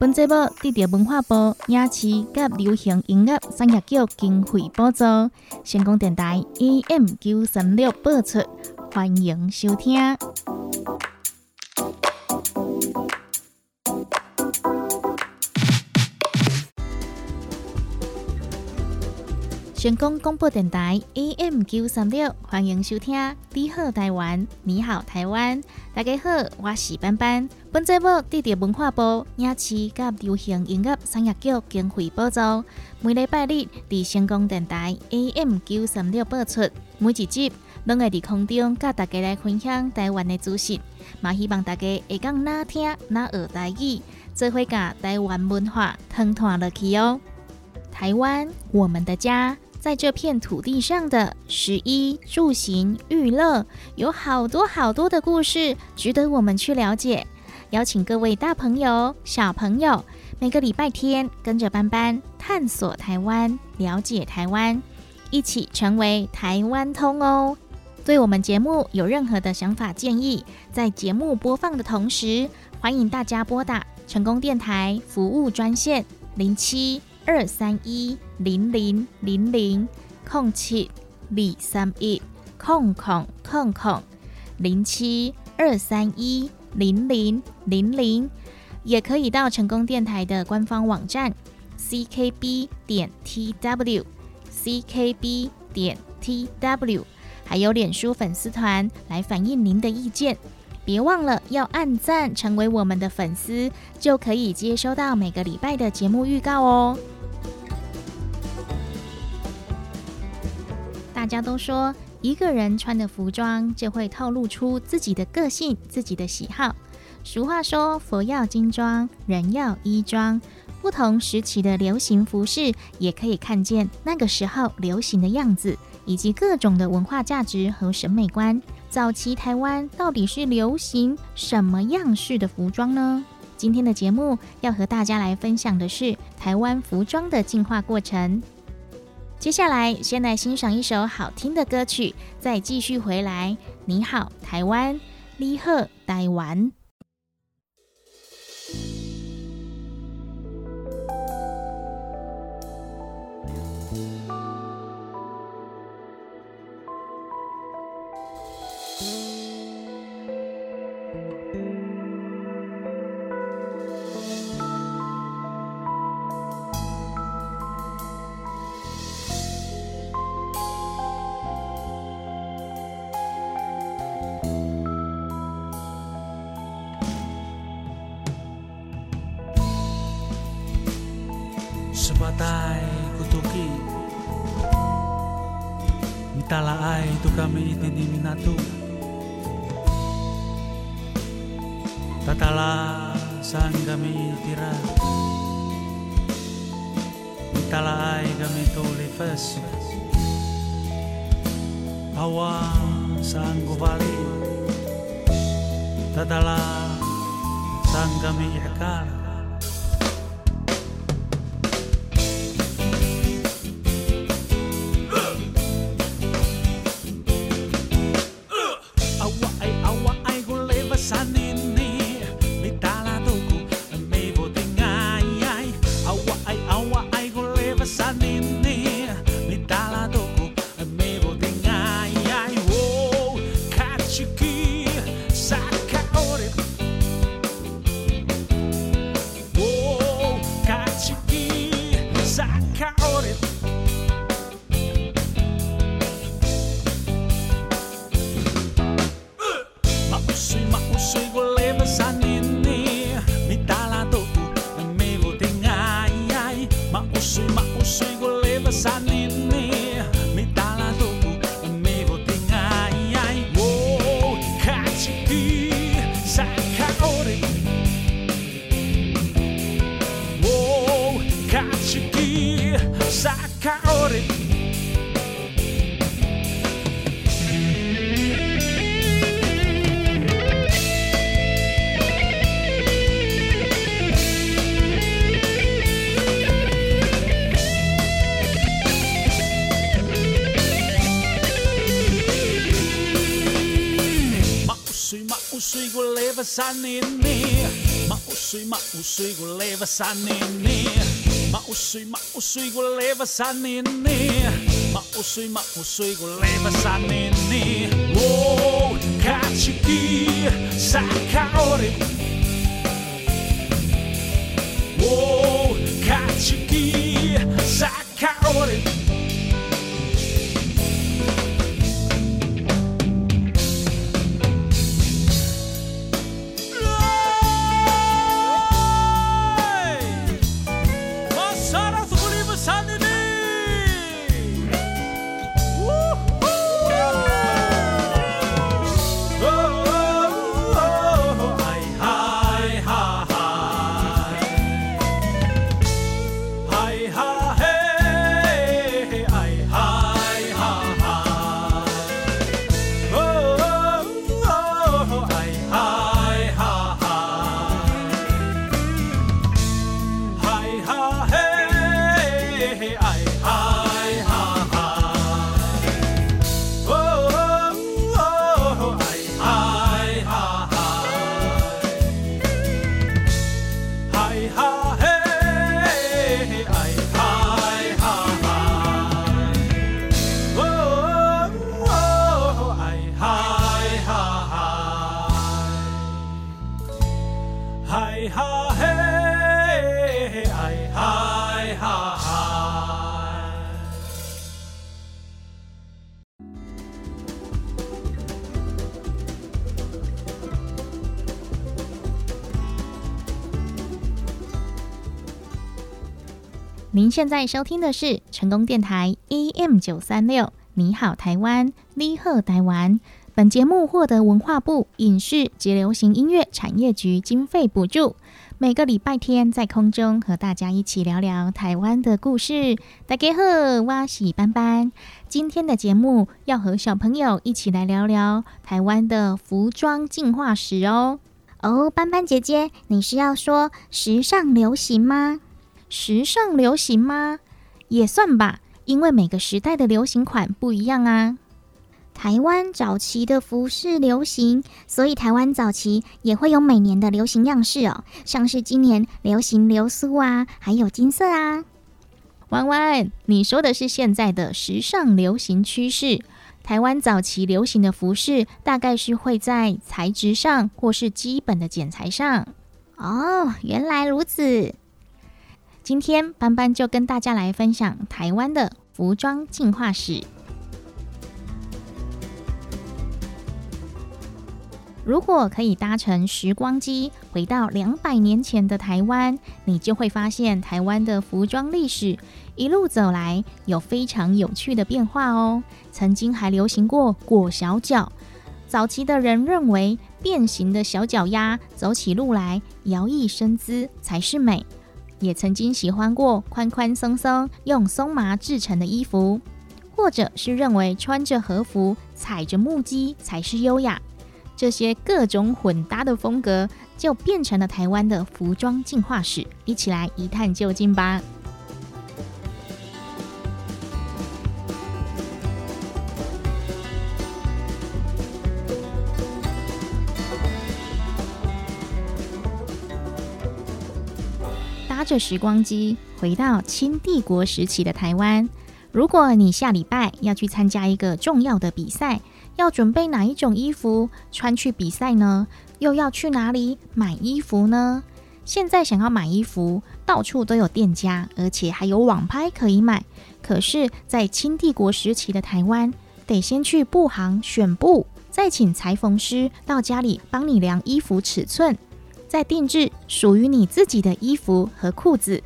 本节目得到文化部影视及流行音乐产业局经费补助，成功电台 AM 九三六播出，欢迎收听。成功广播电台 AM 九三六，欢迎收听。你好，台湾，你好，台湾，大家好，我是班班。本节目得到文化部影视及流行音乐产业局经费补助，每礼拜日伫成功电台 AM 九三六播出。每一集拢会伫空中甲大家来分享台湾的资讯，嘛希望大家会讲哪听哪学台语，做伙甲台湾文化通传落去哦。台湾，我们的家。在这片土地上的食衣住行娱乐，有好多好多的故事，值得我们去了解。邀请各位大朋友、小朋友，每个礼拜天跟着班班探索台湾，了解台湾，一起成为台湾通哦。对我们节目有任何的想法建议，在节目播放的同时，欢迎大家拨打成功电台服务专线零七。二三一零零零零空七二三一空空空空零七二三一零零零零，也可以到成功电台的官方网站 ckb 点 tw ckb 点 tw，还有脸书粉丝团来反映您的意见。别忘了要按赞，成为我们的粉丝，就可以接收到每个礼拜的节目预告哦。大家都说，一个人穿的服装就会透露出自己的个性、自己的喜好。俗话说：“佛要金装，人要衣装。”不同时期的流行服饰，也可以看见那个时候流行的样子，以及各种的文化价值和审美观。早期台湾到底是流行什么样式的服装呢？今天的节目要和大家来分享的是台湾服装的进化过程。接下来，先来欣赏一首好听的歌曲，再继续回来。你好，台湾，你好，台湾。Sadala Sangami Ekala sanini Mausui, mausui, ku leva sanini Mausui, mausui, ku leva sanini Mausui, mausui, ku leva sanini Wow, kachiki, sakaori 现在收听的是成功电台 AM 九三六，你好台湾，你好台湾。本节目获得文化部影视及流行音乐产业局经费补助。每个礼拜天在空中和大家一起聊聊台湾的故事。大家好，我是班班。今天的节目要和小朋友一起来聊聊台湾的服装进化史哦。哦，班班姐姐，你是要说时尚流行吗？时尚流行吗？也算吧，因为每个时代的流行款不一样啊。台湾早期的服饰流行，所以台湾早期也会有每年的流行样式哦，像是今年流行流苏啊，还有金色啊。弯弯，你说的是现在的时尚流行趋势。台湾早期流行的服饰，大概是会在材质上或是基本的剪裁上。哦，原来如此。今天班班就跟大家来分享台湾的服装进化史。如果可以搭乘时光机回到两百年前的台湾，你就会发现台湾的服装历史一路走来有非常有趣的变化哦。曾经还流行过裹小脚，早期的人认为变形的小脚丫走起路来摇曳身姿才是美，也曾经喜欢过宽宽松松用松麻制成的衣服，或者是认为穿着和服踩着木屐才是优雅。这些各种混搭的风格，就变成了台湾的服装进化史。一起来一探究竟吧！搭着时光机回到清帝国时期的台湾，如果你下礼拜要去参加一个重要的比赛，要准备哪一种衣服穿去比赛呢？又要去哪里买衣服呢？现在想要买衣服，到处都有店家，而且还有网拍可以买。可是，在清帝国时期的台湾，得先去布行选布，再请裁缝师到家里帮你量衣服尺寸，再定制属于你自己的衣服和裤子。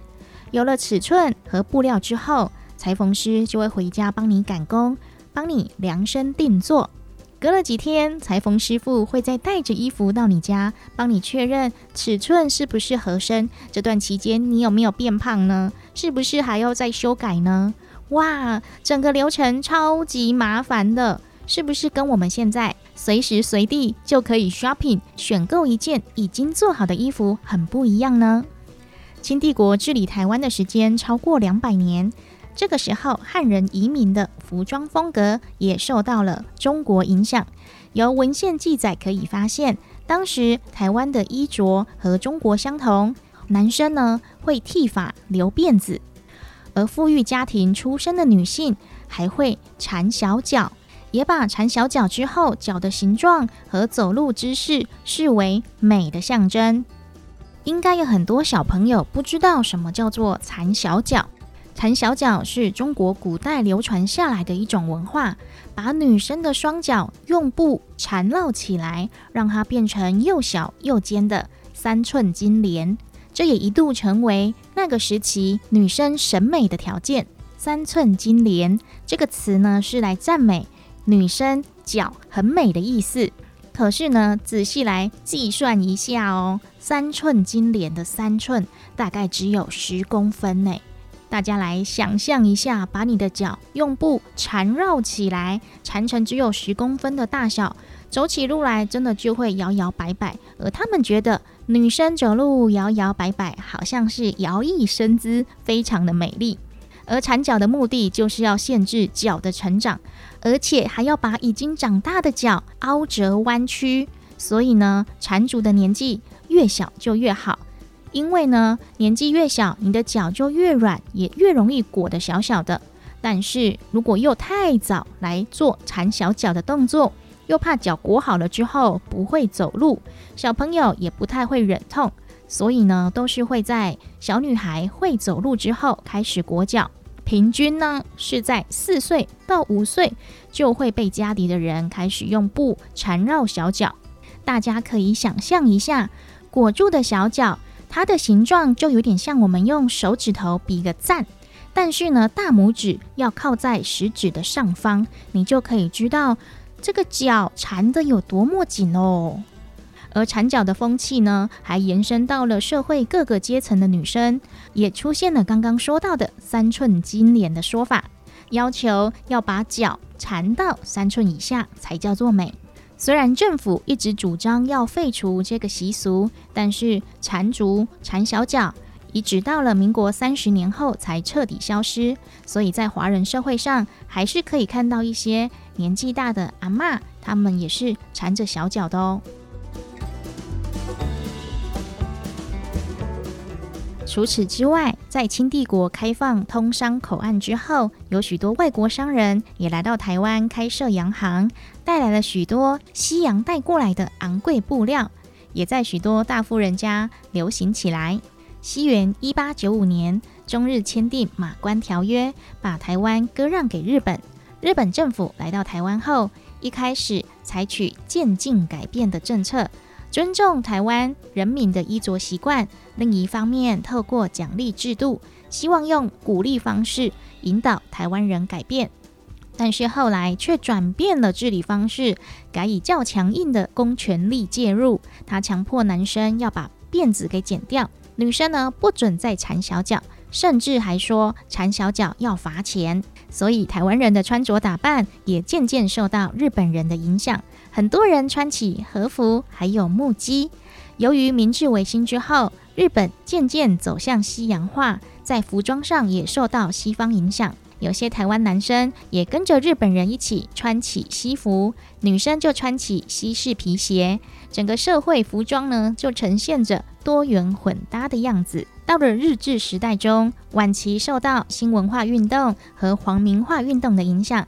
有了尺寸和布料之后，裁缝师就会回家帮你赶工，帮你量身定做。隔了几天，裁缝师傅会再带着衣服到你家，帮你确认尺寸是不是合身。这段期间，你有没有变胖呢？是不是还要再修改呢？哇，整个流程超级麻烦的，是不是跟我们现在随时随地就可以 shopping 选购一件已经做好的衣服很不一样呢？清帝国治理台湾的时间超过两百年。这个时候，汉人移民的服装风格也受到了中国影响。由文献记载可以发现，当时台湾的衣着和中国相同，男生呢会剃发留辫子，而富裕家庭出身的女性还会缠小脚，也把缠小脚之后脚的形状和走路姿势视为美的象征。应该有很多小朋友不知道什么叫做缠小脚。缠小脚是中国古代流传下来的一种文化，把女生的双脚用布缠绕起来，让它变成又小又尖的三寸金莲。这也一度成为那个时期女生审美的条件。三寸金莲这个词呢，是来赞美女生脚很美的意思。可是呢，仔细来计算一下哦，三寸金莲的三寸大概只有十公分呢。大家来想象一下，把你的脚用布缠绕起来，缠成只有十公分的大小，走起路来真的就会摇摇摆摆。而他们觉得女生走路摇摇摆摆，好像是摇曳身姿，非常的美丽。而缠脚的目的就是要限制脚的成长，而且还要把已经长大的脚凹折弯曲。所以呢，缠足的年纪越小就越好。因为呢，年纪越小，你的脚就越软，也越容易裹得小小的。但是如果又太早来做缠小脚的动作，又怕脚裹好了之后不会走路，小朋友也不太会忍痛，所以呢，都是会在小女孩会走路之后开始裹脚。平均呢是在四岁到五岁就会被家里的人开始用布缠绕小脚。大家可以想象一下，裹住的小脚。它的形状就有点像我们用手指头比个赞，但是呢，大拇指要靠在食指的上方，你就可以知道这个脚缠的有多么紧哦。而缠脚的风气呢，还延伸到了社会各个阶层的女生，也出现了刚刚说到的三寸金莲的说法，要求要把脚缠到三寸以下才叫做美。虽然政府一直主张要废除这个习俗，但是缠足、缠小脚，一直到了民国三十年后才彻底消失。所以在华人社会上，还是可以看到一些年纪大的阿妈，他们也是缠着小脚的哦。除此之外，在清帝国开放通商口岸之后，有许多外国商人也来到台湾开设洋行，带来了许多西洋带过来的昂贵布料，也在许多大富人家流行起来。西元一八九五年，中日签订《马关条约》，把台湾割让给日本。日本政府来到台湾后，一开始采取渐进改变的政策。尊重台湾人民的衣着习惯，另一方面，透过奖励制度，希望用鼓励方式引导台湾人改变。但是后来却转变了治理方式，改以较强硬的公权力介入。他强迫男生要把辫子给剪掉，女生呢不准再缠小脚，甚至还说缠小脚要罚钱。所以台湾人的穿着打扮也渐渐受到日本人的影响。很多人穿起和服，还有木屐。由于明治维新之后，日本渐渐走向西洋化，在服装上也受到西方影响。有些台湾男生也跟着日本人一起穿起西服，女生就穿起西式皮鞋。整个社会服装呢，就呈现着多元混搭的样子。到了日治时代中，晚期受到新文化运动和皇民化运动的影响。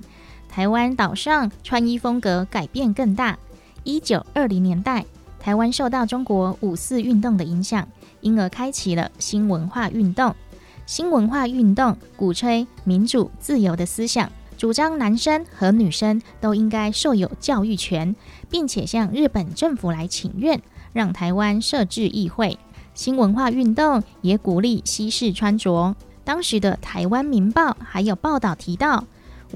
台湾岛上穿衣风格改变更大。一九二零年代，台湾受到中国五四运动的影响，因而开启了新文化运动。新文化运动鼓吹民主自由的思想，主张男生和女生都应该受有教育权，并且向日本政府来请愿，让台湾设置议会。新文化运动也鼓励西式穿着。当时的《台湾民报》还有报道提到。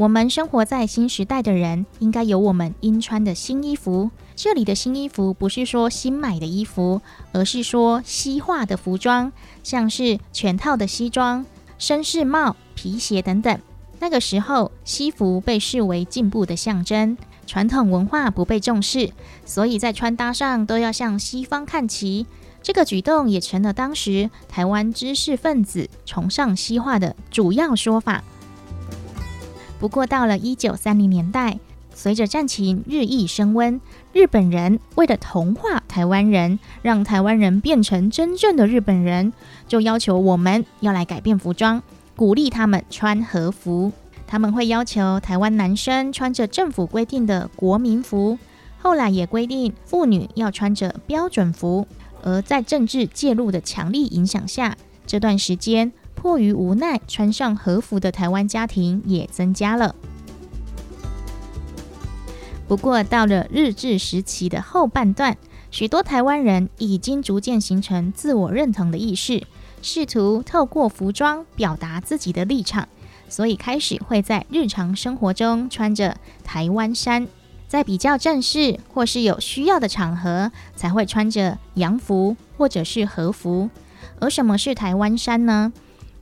我们生活在新时代的人，应该有我们应穿的新衣服。这里的新衣服不是说新买的衣服，而是说西化的服装，像是全套的西装、绅士帽、皮鞋等等。那个时候，西服被视为进步的象征，传统文化不被重视，所以在穿搭上都要向西方看齐。这个举动也成了当时台湾知识分子崇尚西化的主要说法。不过，到了一九三零年代，随着战情日益升温，日本人为了同化台湾人，让台湾人变成真正的日本人，就要求我们要来改变服装，鼓励他们穿和服。他们会要求台湾男生穿着政府规定的国民服，后来也规定妇女要穿着标准服。而在政治介入的强力影响下，这段时间迫于无奈穿上和服的台湾家庭也增加了。不过，到了日治时期的后半段，许多台湾人已经逐渐形成自我认同的意识，试图透过服装表达自己的立场，所以开始会在日常生活中穿着台湾衫，在比较正式或是有需要的场合，才会穿着洋服或者是和服。而什么是台湾衫呢？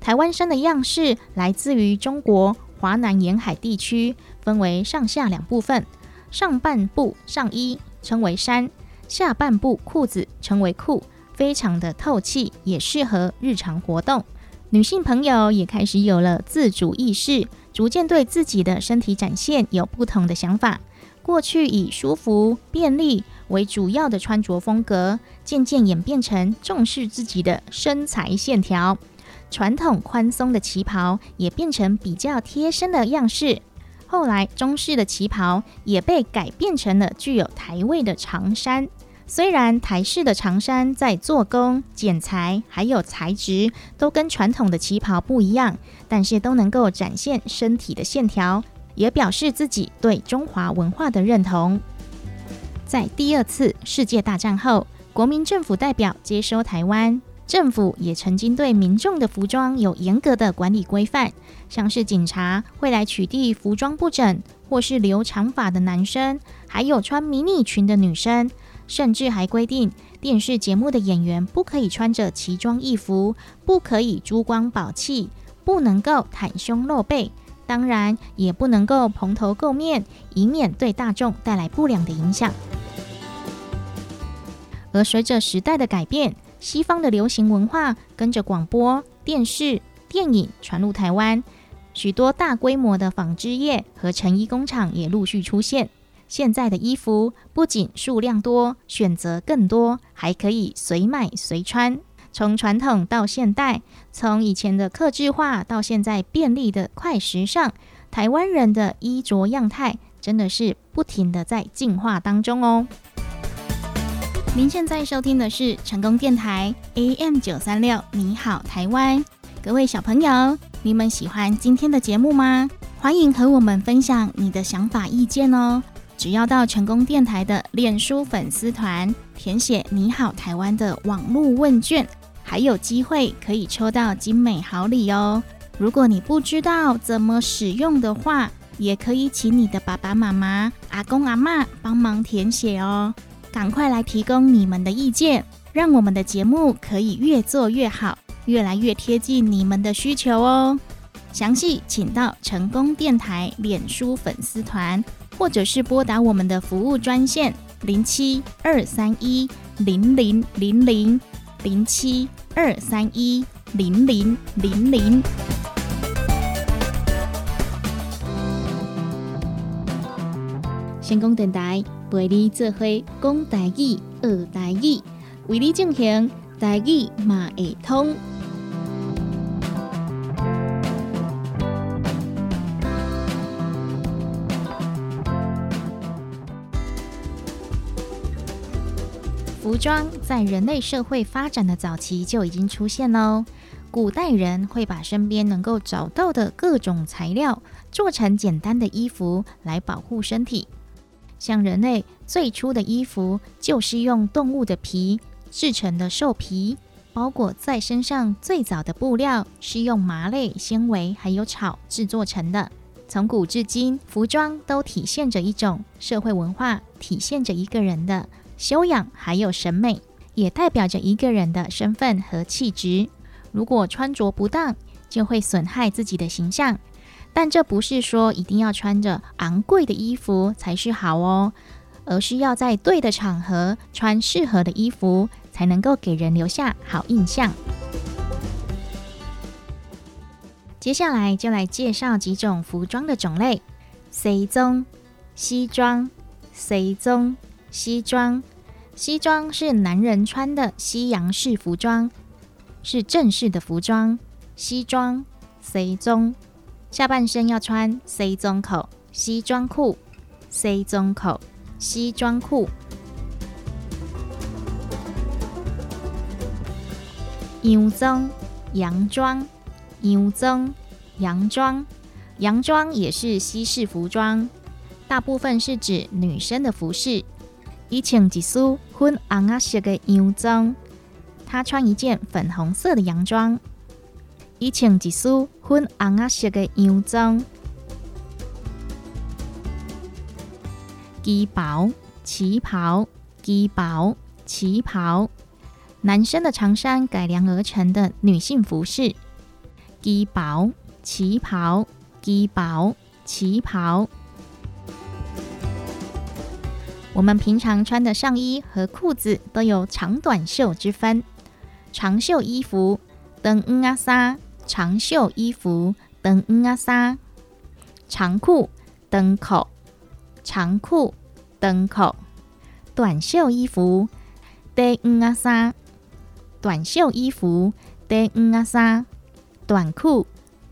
台湾衫的样式来自于中国华南沿海地区，分为上下两部分。上半部上衣称为衫，下半部裤子称为裤，非常的透气，也适合日常活动。女性朋友也开始有了自主意识，逐渐对自己的身体展现有不同的想法。过去以舒服、便利为主要的穿着风格，渐渐演变成重视自己的身材线条。传统宽松的旗袍也变成比较贴身的样式。后来，中式的旗袍也被改变成了具有台味的长衫。虽然台式的长衫在做工、剪裁还有材质都跟传统的旗袍不一样，但是都能够展现身体的线条，也表示自己对中华文化的认同。在第二次世界大战后，国民政府代表接收台湾。政府也曾经对民众的服装有严格的管理规范，像是警察会来取缔服装不整或是留长发的男生，还有穿迷你裙的女生，甚至还规定电视节目的演员不可以穿着奇装异服，不可以珠光宝气，不能够袒胸露背，当然也不能够蓬头垢面，以免对大众带来不良的影响。而随着时代的改变，西方的流行文化跟着广播电视、电影传入台湾，许多大规模的纺织业和成衣工厂也陆续出现。现在的衣服不仅数量多、选择更多，还可以随买随穿。从传统到现代，从以前的克制化到现在便利的快时尚，台湾人的衣着样态真的是不停的在进化当中哦。您现在收听的是成功电台 AM 九三六，你好台湾，各位小朋友，你们喜欢今天的节目吗？欢迎和我们分享你的想法意见哦。只要到成功电台的脸书粉丝团填写“你好台湾”的网络问卷，还有机会可以抽到精美好礼哦。如果你不知道怎么使用的话，也可以请你的爸爸妈妈、阿公阿妈帮忙填写哦。赶快来提供你们的意见，让我们的节目可以越做越好，越来越贴近你们的需求哦。详细请到成功电台脸书粉丝团，或者是拨打我们的服务专线零七二三一零零零零零七二三一零零零零。成功电台。陪你做伙讲台语、学台语，为你进行台语马会通。服装在人类社会发展的早期就已经出现喽。古代人会把身边能够找到的各种材料做成简单的衣服来保护身体。像人类最初的衣服，就是用动物的皮制成的兽皮包裹在身上。最早的布料是用麻类纤维还有草制作成的。从古至今，服装都体现着一种社会文化，体现着一个人的修养还有审美，也代表着一个人的身份和气质。如果穿着不当，就会损害自己的形象。但这不是说一定要穿着昂贵的衣服才是好哦，而是要在对的场合穿适合的衣服，才能够给人留下好印象。接下来就来介绍几种服装的种类：西装。西装、西装、西装。西装是男人穿的西洋式服装，是正式的服装。西装、西装，下半身要穿西装口、西装裤、西装口、西装裤。洋装、洋装、洋装、洋装，洋装也是西式服装，大部分是指女生的服饰。伊穿一束粉红色的洋装，她穿一件粉红色的洋装。伊穿一束粉红色的洋装。旗袍、旗袍、旗袍、旗袍，男生的长衫改良而成的女性服饰。旗袍、旗袍、旗袍、旗袍。我们平常穿的上衣和裤子都有长短袖之分。长袖衣服等嗯啊衫，长袖衣服等嗯啊衫。长裤等口，长裤等口。短袖衣服得嗯啊衫，短袖衣服得嗯啊衫。短裤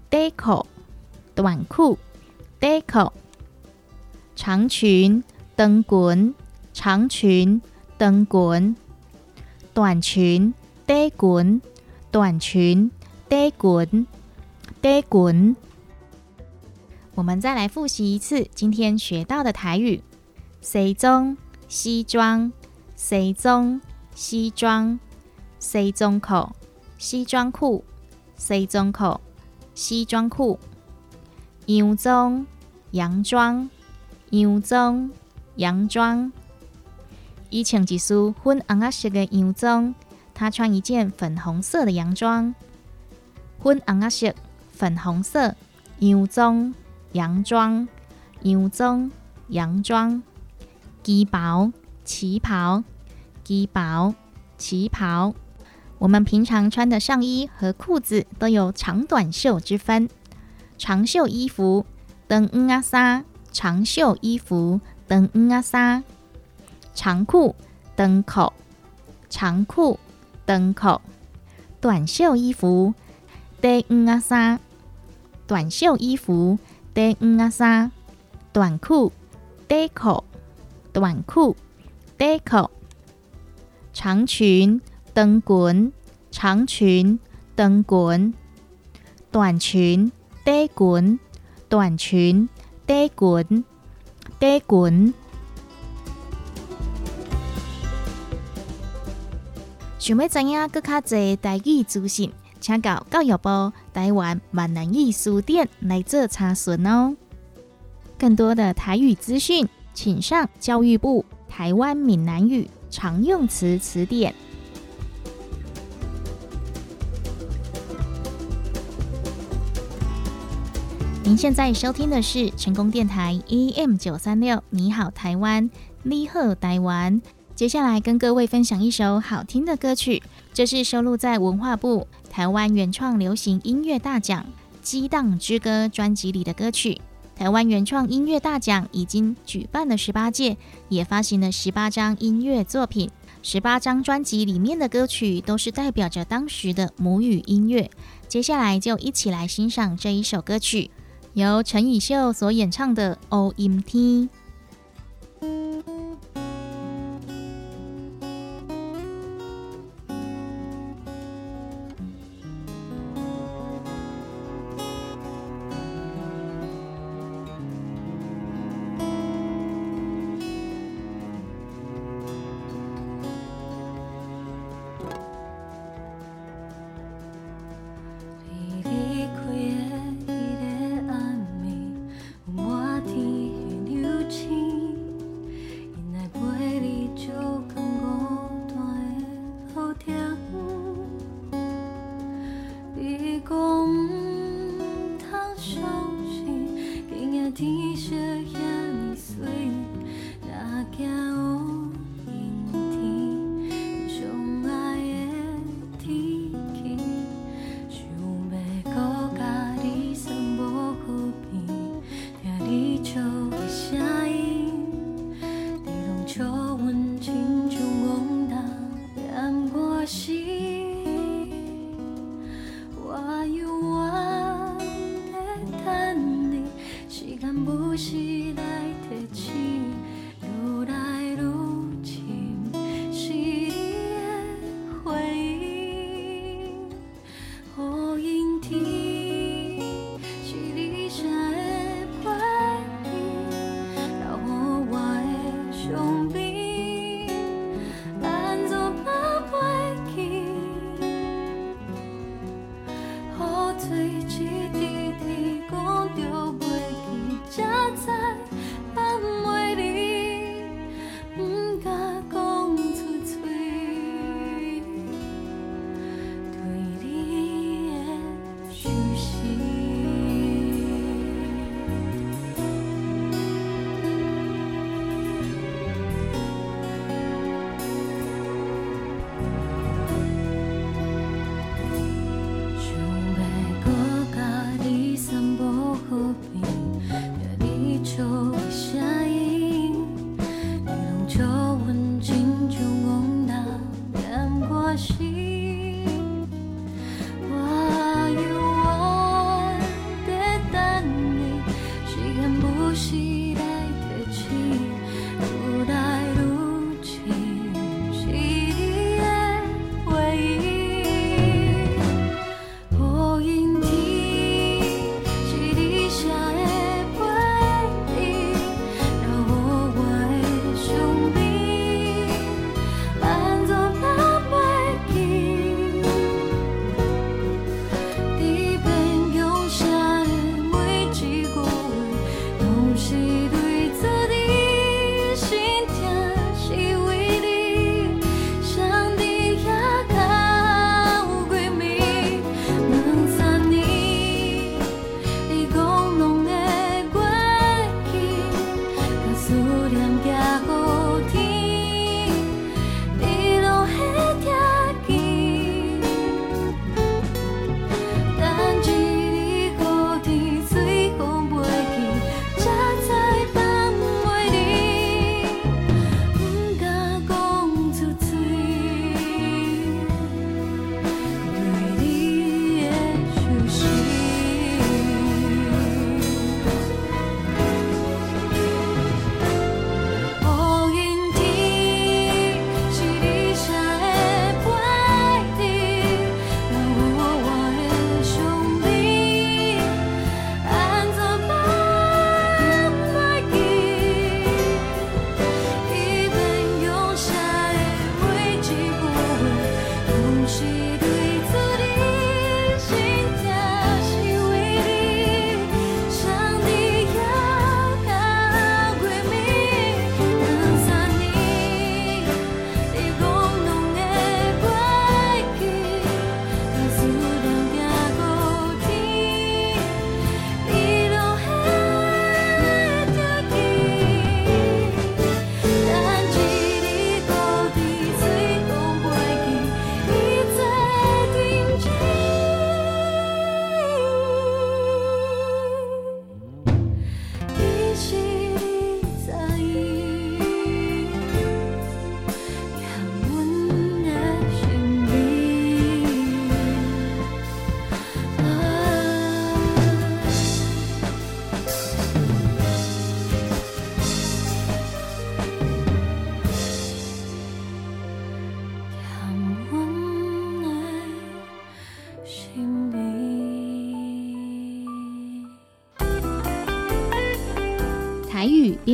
得口，短裤得口。长裙。灯滚，长裙，灯滚，短裙，低滚，短裙，低滚，低滚。我们再来复习一次今天学到的台语：西装、西装、西装、西装、西装裤、西装裤、西装裤、西装裤、洋装、洋装、洋装。洋装，伊穿一束粉红色的洋装。他穿一件粉红色的洋装。粉红色，粉红色，洋装，洋装，洋装，洋装。旗袍，旗袍，旗袍，旗袍。我们平常穿的上衣和裤子都有长短袖之分。长袖衣服，等嗯啊衫。长袖衣服。长嗯啊衫，长裤长口，长裤长口，短袖衣服短嗯啊衫，短袖衣服短嗯啊衫，短裤短口，短裤短口，长裙长裙，长裙长裙，短裙短裙，短裙短裙。短裙。想要知影更较侪台语资讯，请到教育部台湾闽南语书店来做查询哦。更多的台语资讯，请上教育部台湾闽南语常用词词典。您现在收听的是成功电台 AM 九三六，你好台湾，你好台湾。接下来跟各位分享一首好听的歌曲，这是收录在文化部台湾原创流行音乐大奖《激荡之歌》专辑里的歌曲。台湾原创音乐大奖已经举办了十八届，也发行了十八张音乐作品，十八张专辑里面的歌曲都是代表着当时的母语音乐。接下来就一起来欣赏这一首歌曲。由陈以秀所演唱的《O M T》。你就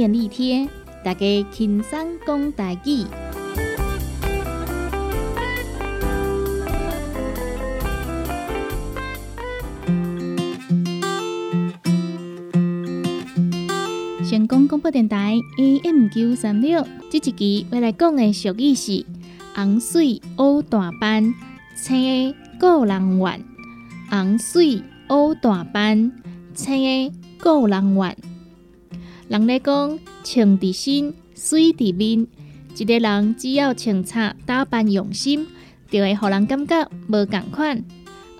便利贴，大家轻松讲大语。成功广播电台 AM 九三六，这一期要来讲的俗语是“洪水乌大班，青个人怨”。洪水乌大班，青个人怨。人咧讲，穿伫身，水伫面。一个人只要穿插打扮用心，就会互人感觉无共款。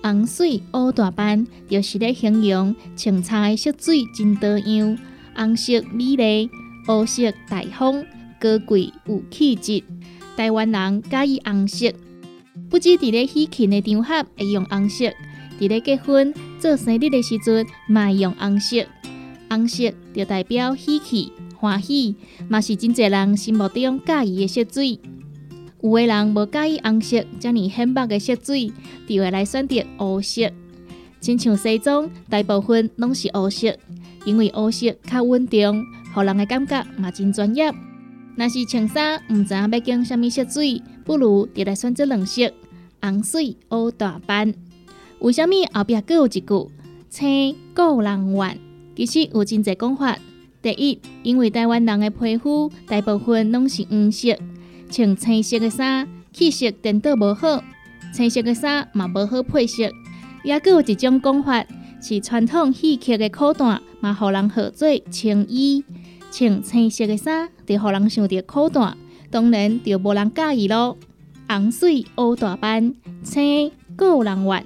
红水乌大斑，就是咧形容穿插的色水真多样，红色美丽，乌色大方，高贵有气质。台湾人介意红色，不止伫咧喜庆的场合会用红色，伫咧结婚做生日的时阵，嘛用红色。红色就代表喜气、欢喜，嘛是真侪人心目中介意的色水。有的人无介意红色遮尔显白的色水，就会来选择乌色。亲像西装，大部分拢是乌色，因为乌色较稳重，互人的感觉嘛真专业。若是穿衫毋知影要拣啥物色水，不如就来选择两色：红水、乌大斑。为虾米后壁佫有一句“青故人怨”？其实有真侪讲法。第一，因为台湾人的皮肤大部分拢是黄色，穿青色的衫气色颠倒无好，青色的衫嘛无好配色。也佫有一种讲法，是传统戏曲的裤带嘛，互人号做青衣。穿青色的衫，就互人想着裤带，当然就无人介意咯。红水乌大斑，青个人怨。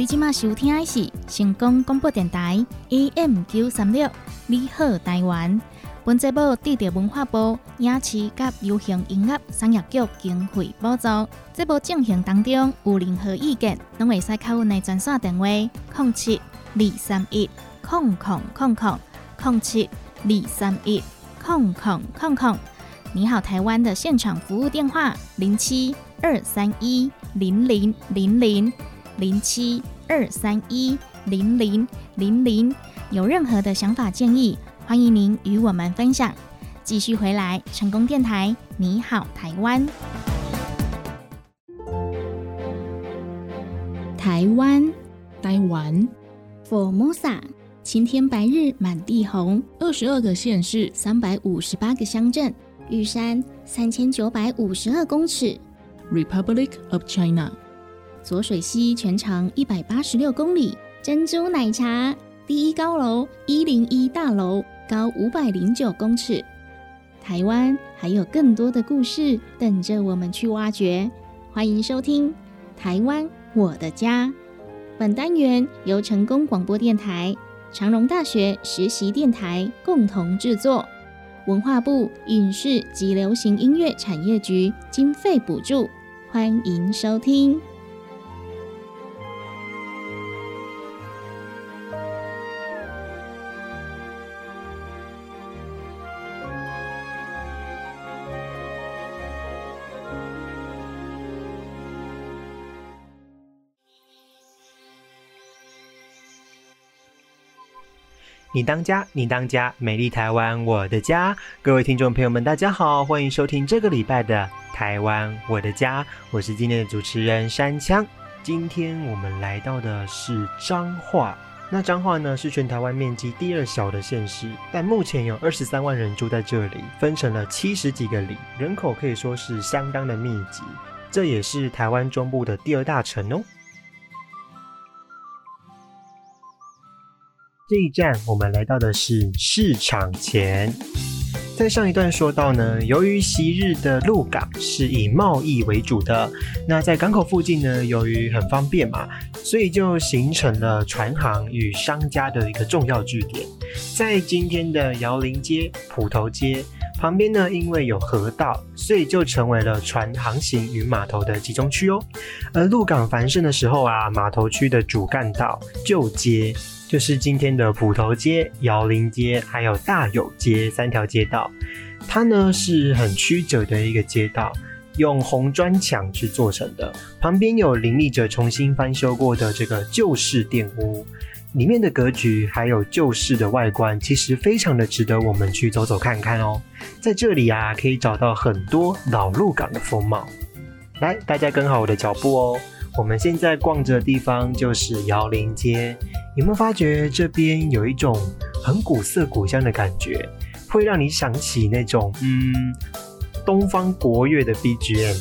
你即马收听的是成功广播电台 AM 九三六，你好台湾。本节目得到文化部影视及流行音乐产业局经费补助。节目进行当中有任何意见，拢会使靠阮的专线电话：零七二三一空空空空空七二三一空空空空。你好，台湾的现场服务电话：零七二三一零零零零零七二三一零零零零。有任何的想法建议？欢迎您与我们分享。继续回来，成功电台，你好，台湾。台湾，台湾，Formosa，晴天白日满地红，二十二个县市，三百五十八个乡镇，玉山三千九百五十二公尺，Republic of China，左水溪全长一百八十六公里，珍珠奶茶第一高楼一零一大楼。高五百零九公尺，台湾还有更多的故事等着我们去挖掘。欢迎收听《台湾我的家》。本单元由成功广播电台、长荣大学实习电台共同制作，文化部影视及流行音乐产业局经费补助。欢迎收听。你当家，你当家，美丽台湾，我的家。各位听众朋友们，大家好，欢迎收听这个礼拜的《台湾我的家》，我是今天的主持人山枪。今天我们来到的是彰化，那彰化呢是全台湾面积第二小的县市，但目前有二十三万人住在这里，分成了七十几个里，人口可以说是相当的密集。这也是台湾中部的第二大城哦。这一站，我们来到的是市场前。在上一段说到呢，由于昔日的鹿港是以贸易为主的，那在港口附近呢，由于很方便嘛，所以就形成了船行与商家的一个重要据点。在今天的瑶林街、埔头街旁边呢，因为有河道，所以就成为了船航行与码头的集中区哦。而鹿港繁盛的时候啊，码头区的主干道旧街。就是今天的普头街、瑶林街，还有大有街三条街道，它呢是很曲折的一个街道，用红砖墙去做成的。旁边有林立着重新翻修过的这个旧式店屋，里面的格局还有旧式的外观，其实非常的值得我们去走走看看哦。在这里啊，可以找到很多老鹿港的风貌。来，大家跟好我的脚步哦。我们现在逛着的地方就是瑶林街，有没有发觉这边有一种很古色古香的感觉，会让你想起那种嗯东方国乐的 BGM，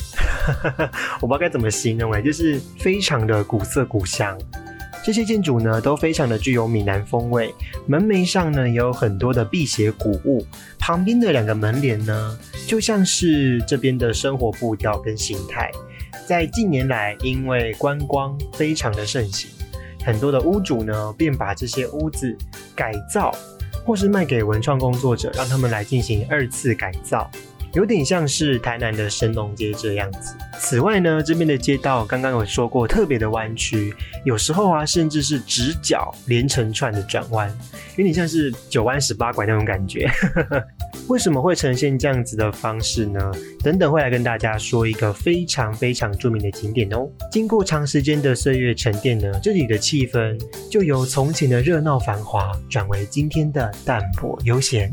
我不知道该怎么形容哎，就是非常的古色古香。这些建筑呢都非常的具有闽南风味，门楣上呢也有很多的辟邪古物，旁边的两个门帘呢就像是这边的生活步调跟形态。在近年来，因为观光非常的盛行，很多的屋主呢便把这些屋子改造，或是卖给文创工作者，让他们来进行二次改造。有点像是台南的神农街这样子。此外呢，这边的街道刚刚有说过特别的弯曲，有时候啊甚至是直角连成串的转弯，有点像是九弯十八拐那种感觉。为什么会呈现这样子的方式呢？等等会来跟大家说一个非常非常著名的景点哦。经过长时间的岁月沉淀呢，这里的气氛就由从前的热闹繁华转为今天的淡泊悠闲。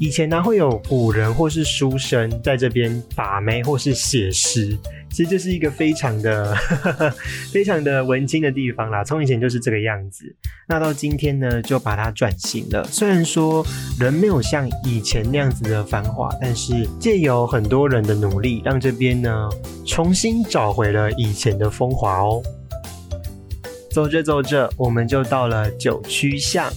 以前呢，会有古人或是书生在这边把妹或是写诗，其实这是一个非常的、非常的文青的地方啦。从以前就是这个样子，那到今天呢，就把它转型了。虽然说人没有像以前那样子的繁华，但是借由很多人的努力，让这边呢重新找回了以前的风华哦。走着走着，我们就到了九曲巷。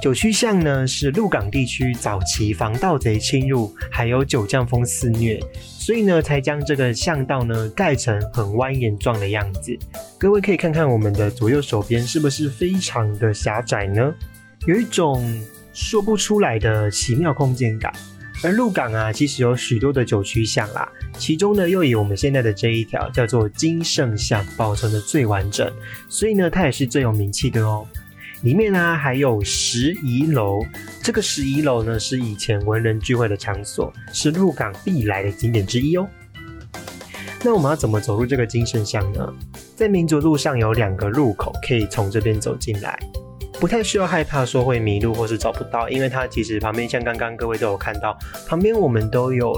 九曲巷呢是鹿港地区早期防盗贼侵入，还有九降风肆虐，所以呢才将这个巷道呢盖成很蜿蜒状的样子。各位可以看看我们的左右手边是不是非常的狭窄呢？有一种说不出来的奇妙空间感。而鹿港啊，其实有许多的九曲巷啦，其中呢又以我们现在的这一条叫做金圣巷保存的最完整，所以呢它也是最有名气的哦。里面呢还有十一楼，这个十一楼呢是以前文人聚会的场所，是入港必来的景点之一哦。那我们要怎么走入这个金圣巷呢？在民族路上有两个入口，可以从这边走进来，不太需要害怕说会迷路或是找不到，因为它其实旁边像刚刚各位都有看到，旁边我们都有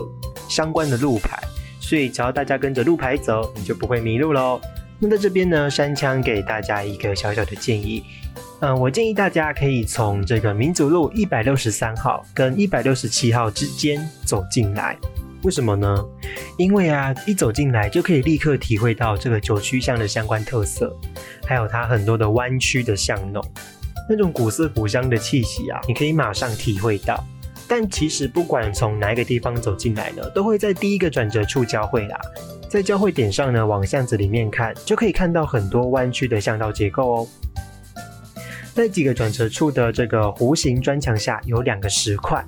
相关的路牌，所以只要大家跟着路牌走，你就不会迷路喽。那在这边呢，山枪给大家一个小小的建议。嗯，我建议大家可以从这个民族路一百六十三号跟一百六十七号之间走进来。为什么呢？因为啊，一走进来就可以立刻体会到这个九曲巷的相关特色，还有它很多的弯曲的巷弄，那种古色古香的气息啊，你可以马上体会到。但其实不管从哪一个地方走进来呢，都会在第一个转折处交汇啦。在交汇点上呢，往巷子里面看，就可以看到很多弯曲的巷道结构哦。在几个转折处的这个弧形砖墙下，有两个石块，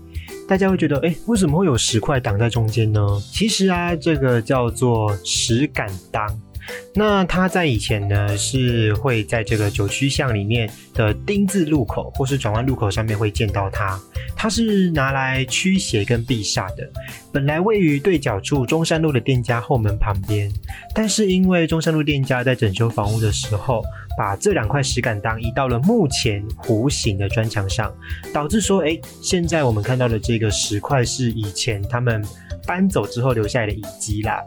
大家会觉得，哎，为什么会有石块挡在中间呢？其实啊，这个叫做石敢当。那它在以前呢，是会在这个九曲巷里面的丁字路口或是转弯路口上面会见到它。它是拿来驱邪跟避煞的。本来位于对角处中山路的店家后门旁边，但是因为中山路店家在整修房屋的时候，把这两块石敢当移到了目前弧形的砖墙上，导致说，哎，现在我们看到的这个石块是以前他们搬走之后留下来的遗迹啦。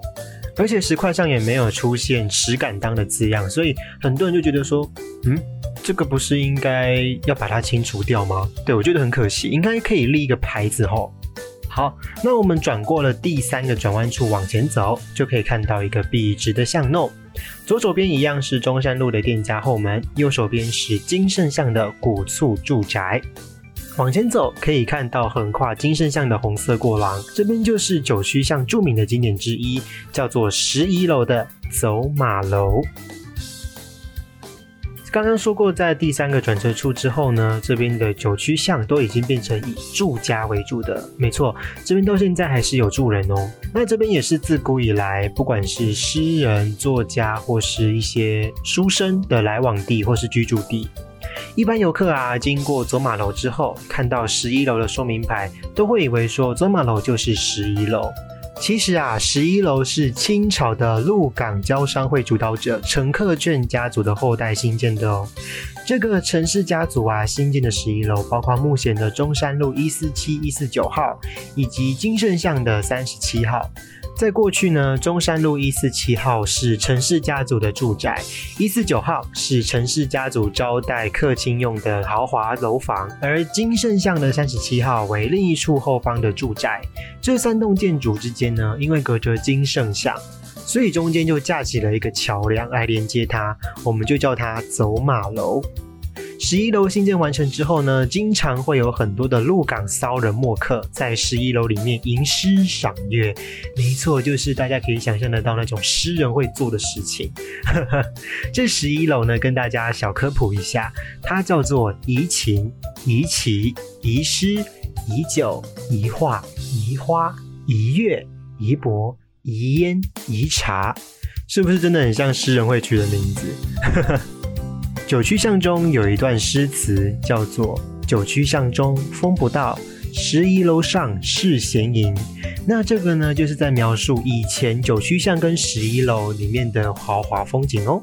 而且石块上也没有出现“石敢当”的字样，所以很多人就觉得说，嗯，这个不是应该要把它清除掉吗？对我觉得很可惜，应该可以立一个牌子吼。好，那我们转过了第三个转弯处往前走，就可以看到一个笔直的巷弄，左手边一样是中山路的店家后门，右手边是金圣巷的古厝住宅。往前走，可以看到横跨金圣巷的红色过廊，这边就是九曲巷著名的景点之一，叫做十一楼的走马楼。刚刚说过，在第三个转折处之后呢，这边的九曲巷都已经变成以住家为主的，没错，这边到现在还是有住人哦。那这边也是自古以来，不管是诗人、作家或是一些书生的来往地或是居住地。一般游客啊，经过走马楼之后，看到十一楼的说明牌，都会以为说走马楼就是十一楼。其实啊，十一楼是清朝的鹿港交商会主导者陈克俊家族的后代新建的哦。这个陈氏家族啊，新建的十一楼，包括目前的中山路一四七、一四九号，以及金盛巷的三十七号。在过去呢，中山路一四七号是陈氏家族的住宅，一四九号是陈氏家族招待客卿用的豪华楼房，而金盛巷的三十七号为另一处后方的住宅。这三栋建筑之间呢，因为隔着金盛巷，所以中间就架起了一个桥梁来连接它，我们就叫它走马楼。十一楼新建完成之后呢，经常会有很多的鹿港骚人墨客在十一楼里面吟诗赏月。没错，就是大家可以想象得到那种诗人会做的事情。这十一楼呢，跟大家小科普一下，它叫做怡情、怡棋、怡诗、怡酒、怡画、怡花、怡月、怡博、怡烟、怡茶，是不是真的很像诗人会取的名字？九曲巷中有一段诗词叫做“九曲巷中风不到，十一楼上是闲吟”。那这个呢，就是在描述以前九曲巷跟十一楼里面的豪华风景哦。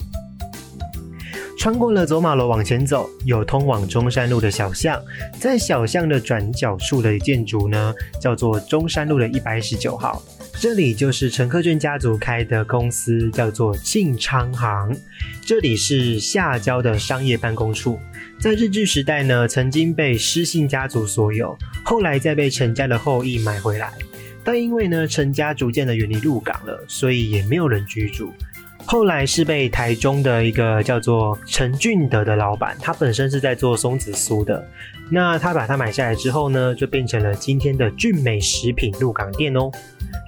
穿过了走马楼往前走，有通往中山路的小巷，在小巷的转角处的建筑呢，叫做中山路的一百十九号。这里就是陈克俊家族开的公司，叫做庆昌行。这里是下郊的商业办公处，在日治时代呢，曾经被施姓家族所有，后来再被陈家的后裔买回来。但因为呢，陈家逐渐的远离鹿港了，所以也没有人居住。后来是被台中的一个叫做陈俊德的老板，他本身是在做松子酥的。那他把它买下来之后呢，就变成了今天的俊美食品鹿港店哦。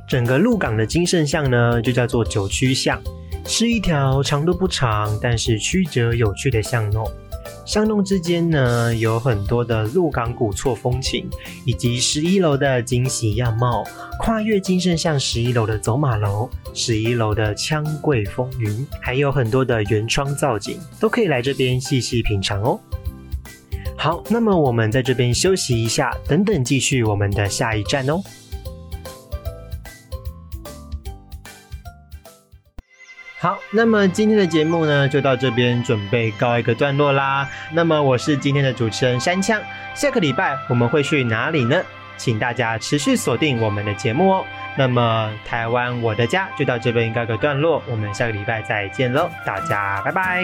整个鹿港的金盛巷呢，就叫做九曲巷，是一条长度不长，但是曲折有趣的巷弄。巷弄之间呢，有很多的鹿港古厝风情，以及十一楼的惊喜样貌。跨越金盛巷十一楼的走马楼，十一楼的枪柜风云，还有很多的原创造景，都可以来这边细细品尝哦。好，那么我们在这边休息一下，等等继续我们的下一站哦。好，那么今天的节目呢，就到这边准备告一个段落啦。那么我是今天的主持人山枪，下个礼拜我们会去哪里呢？请大家持续锁定我们的节目哦。那么台湾我的家就到这边告个段落，我们下个礼拜再见喽，大家拜拜。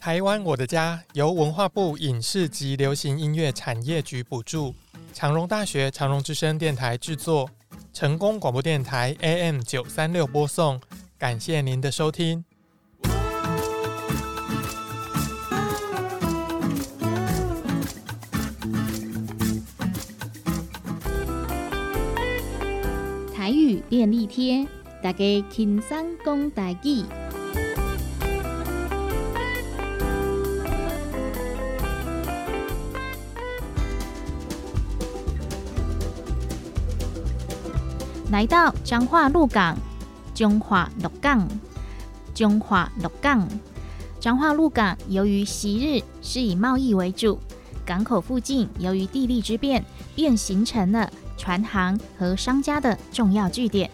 台湾我的家由文化部影视及流行音乐产业局补助，长荣大学长荣之声电台制作。成功广播电台 AM 九三六播送，感谢您的收听。台语便利贴，大家轻松讲台语。来到彰化鹿港，中华鹿港，中华鹿港，彰化鹿港由于昔日是以贸易为主，港口附近由于地利之便，便形成了船行和商家的重要据点，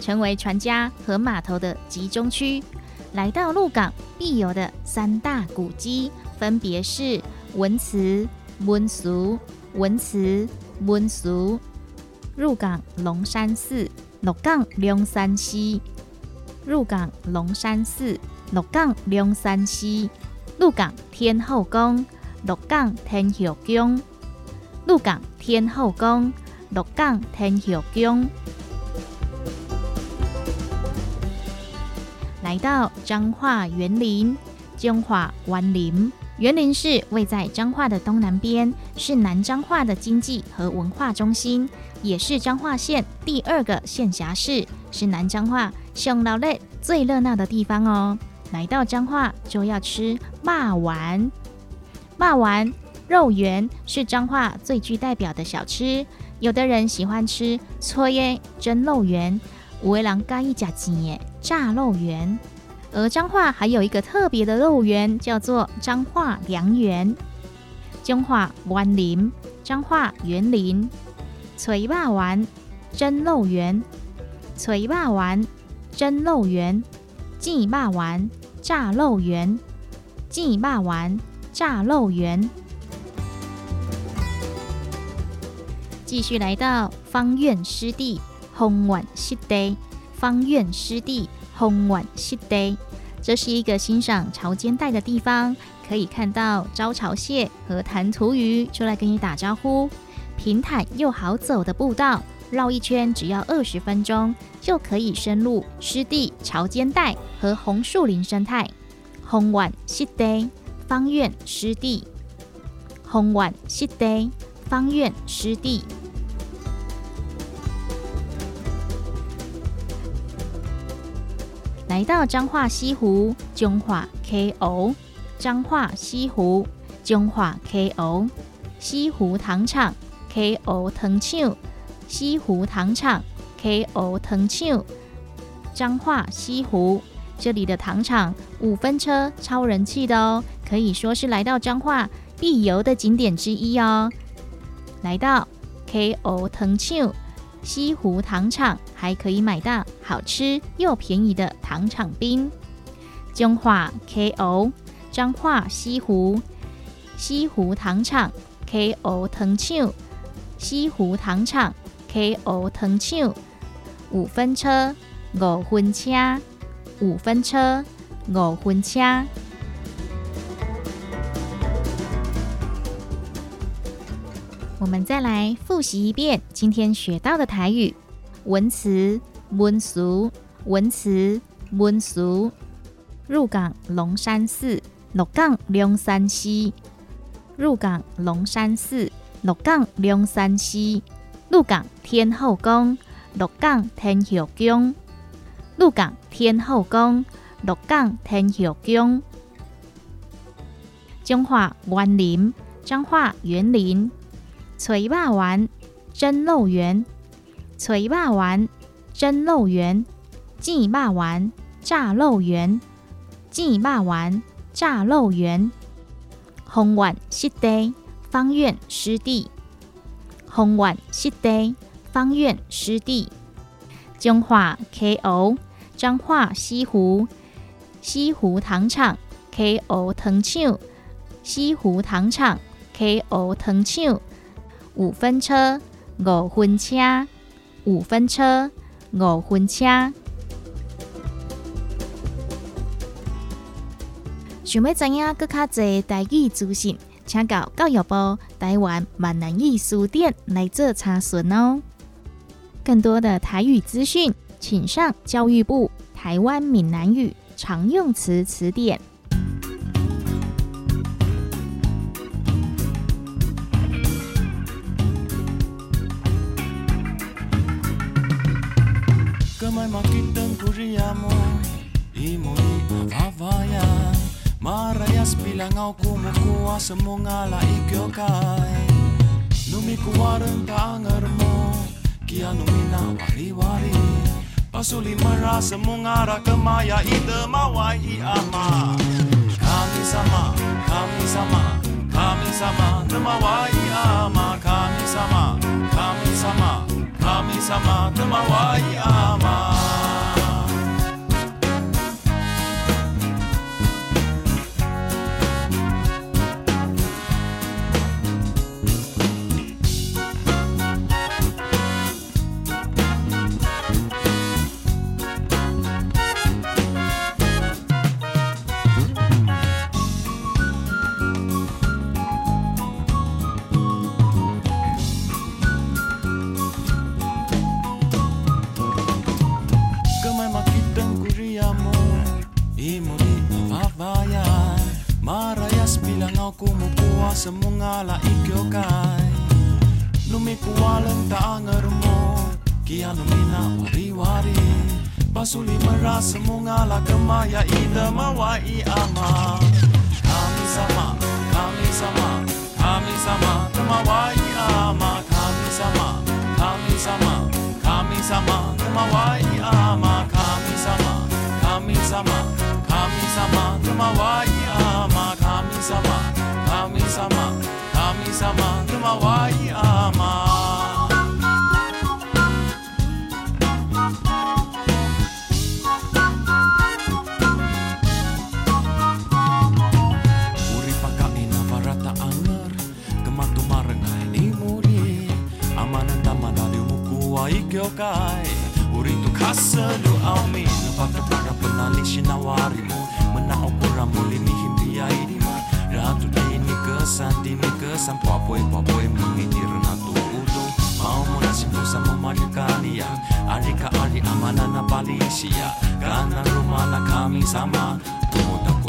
成为船家和码头的集中区。来到鹿港必游的三大古迹，分别是文祠、文俗、文祠、文俗。入港龙山寺、六港龙山寺、入港龙山寺、六港龙山寺、入港天后宫、六港天后宫、入港天后宫、六港天后宫。来到彰化园林，彰化园林。园林市位在彰化的东南边，是南彰化的经济和文化中心，也是彰化县第二个县辖市，是南彰化熊老累最热闹的地方哦。来到彰化就要吃霸丸，霸丸肉圆是彰化最具代表的小吃。有的人喜欢吃搓耶蒸肉圆，五味郎加一甲鸡炸肉圆。而彰化还有一个特别的肉圆，叫做彰化良圆。彰化湾林、彰化园林、翠霸丸、蒸肉圆、翠霸丸、蒸肉圆、鸡霸丸、炸肉圆、鸡霸丸、炸肉圆。继续来到方院湿地，红丸湿地，方院湿地。红晚湿地这是一个欣赏潮间带的地方，可以看到招潮蟹和弹涂鱼出来跟你打招呼。平坦又好走的步道，绕一圈只要二十分钟，就可以深入湿地潮间带和红树林生态。红晚湿地方院湿地。红晚湿地方院湿地。来到彰化西湖，彰化 KO，彰化西湖，彰化 KO，西湖糖厂 KO 藤厂，西湖糖厂 KO 藤厂。彰化西湖这里的糖厂五分车超人气的哦，可以说是来到彰化必游的景点之一哦。来到 KO 藤厂西湖糖厂，还可以买到好吃又便宜的糖厂冰。彰化 KO 彰化西湖西湖糖厂 KO 藤厂西湖糖厂 KO 糖厂五分车。五分车，五分车，五分车。我们再来复习一遍今天学到的台语文词、文俗、文词、文俗。入港龙山寺，鹿港龙山寺。入港龙山寺，鹿港龙山寺。鹿港天后宫，鹿港天后宫。鹿港天后宫，鹿港天后宫。彰化园林，彰化园林。炊肉丸，蒸肉圆。炊肉丸，蒸肉圆。煎肉丸，炸肉圆。煎肉丸，炸肉圆。红丸湿地，方院湿地。红丸湿地，方院湿地。彰化 KO。彰化西湖西湖糖厂 KO 糖厂西湖糖厂 KO 糖厂五分车五分车五分车五分车。想要知影更较侪台语资讯，请到教育部台湾闽南语书店来做查询哦。更多的台语资讯。请上教育部台湾闽南语常用词词典。Yes, bilang aku kumu semua mu ngala ikyokai Numi ku entah tangar mu Kia numi na wari wari Pasuli merah semua ngara kemaya ide mawai iama. Kami sama, kami sama, kami sama temawai iama. ama Kami sama, kami sama, kami sama temawai iama. ama 一 i don't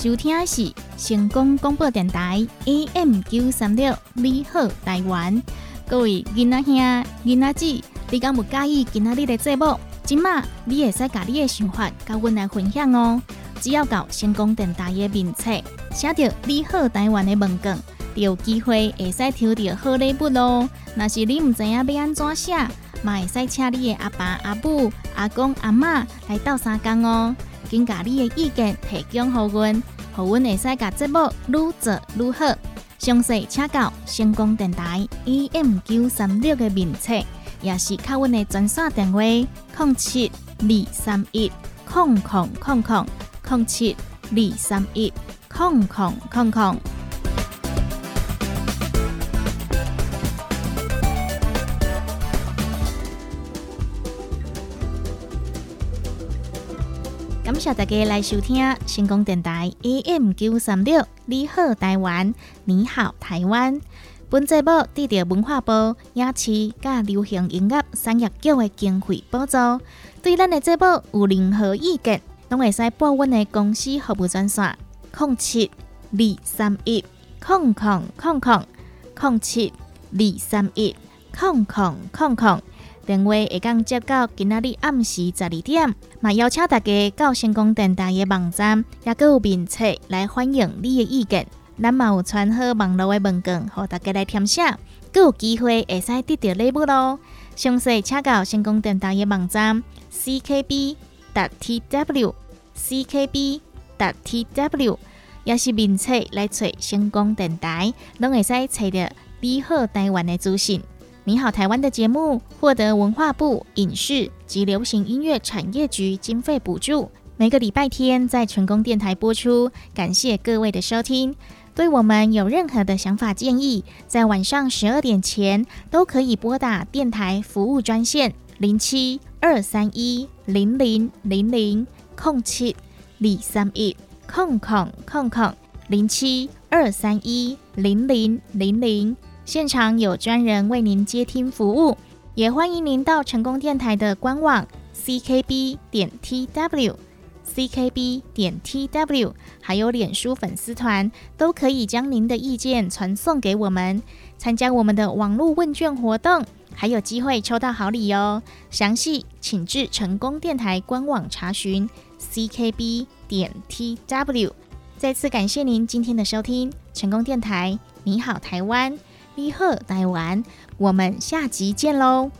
收听的是成功广播电台 AM 九三六，你好台湾，各位囡仔兄、囡仔姊，你敢有介意今仔日的节目？即马你会使甲你的想法甲阮来分享哦。只要到成功电台的面册，写着“你好台湾”的文卷，就有机会会使抽到好礼物咯。若是你毋知影要安怎写，嘛会使请你的阿爸、阿母、阿公、阿嬷来斗相共哦。请把你的意见提供给阮，互阮会使把节目愈做愈好。详细请教成功电台 AM 九三六的面册，也是靠阮的专线电话：零七二三一零零零零零七二三一零零零零。感谢大家来收听星光电台 AM 九三六，你好台湾，你好台湾。本节目得到文化部影视甲流行音乐产业局的经费补助。对咱的节目有任何意见，拢会使拨阮的公司服务专线：零七二三一空空空空零七二三一空空空空。电话会当接到今仔日暗时十二点，嘛邀请大家到成功电台的网站，也搁有面册来欢迎你的意见。咱嘛有传好网络的问卷，互大家来填写，搁有机会会使得到礼物咯。详细请到成功电台的网站 ckb. tw ckb. tw，也是面册来找成功电台，拢会使找到你好台湾的资讯。你好，台湾的节目获得文化部影视及流行音乐产业局经费补助，每个礼拜天在成功电台播出。感谢各位的收听。对我们有任何的想法建议，在晚上十二点前都可以拨打电台服务专线零七二三一零零零零空七李三一空空空空零七二三一零零零零。现场有专人为您接听服务，也欢迎您到成功电台的官网 ckb 点 tw ckb 点 tw，还有脸书粉丝团，都可以将您的意见传送给我们，参加我们的网络问卷活动，还有机会抽到好礼哦。详细请至成功电台官网查询 ckb 点 tw。再次感谢您今天的收听，成功电台，你好台湾。你好，台湾，我们下集见喽！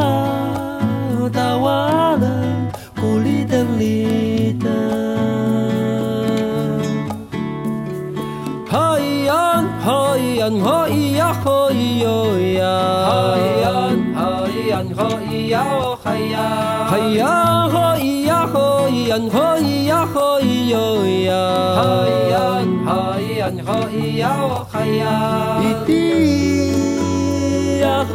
啊大瓦的古里等你的。哈咿呀哈咿呀哈咿呀哈咿呦呀哈咿呀哈咿呀哈咿呀哦嗨呀哈咿呀哈咿呀哈咿呀哈咿呦呀哈咿呀哈咿呀哈咿呀哦嗨呀一滴呀吼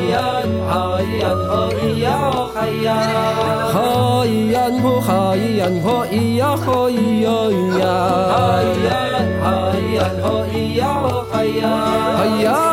呀咿呀咿呀咿呀咿呀咿呀